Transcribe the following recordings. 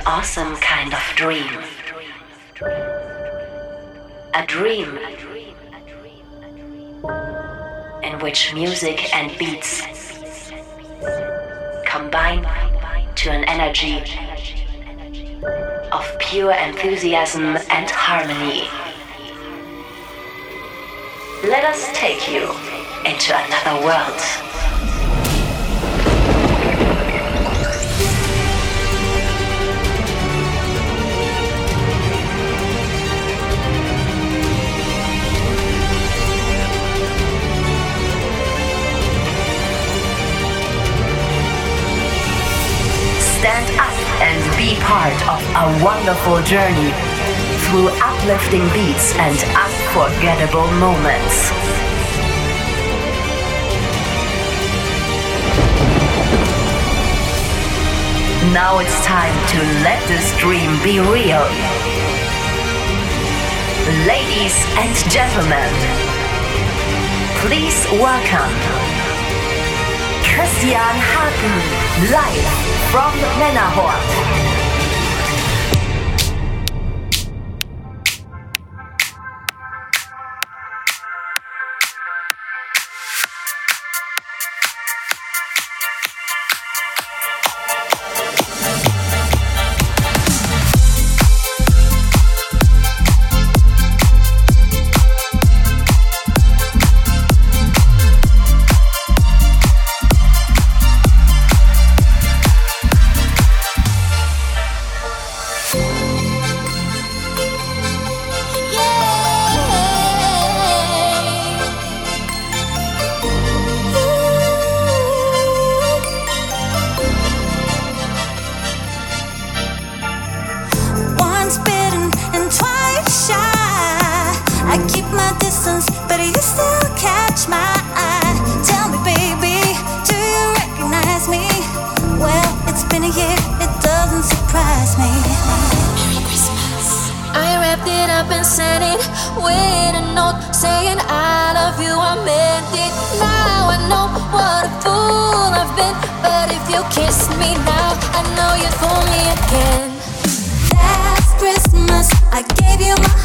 an awesome kind of dream. A dream in which music and beats combine to an energy of pure enthusiasm and harmony. Let us take you into another world. Be part of a wonderful journey through uplifting beats and unforgettable moments. Now it's time to let this dream be real. Ladies and gentlemen, please welcome Christian Hagen live from Männerhort. my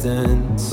distance.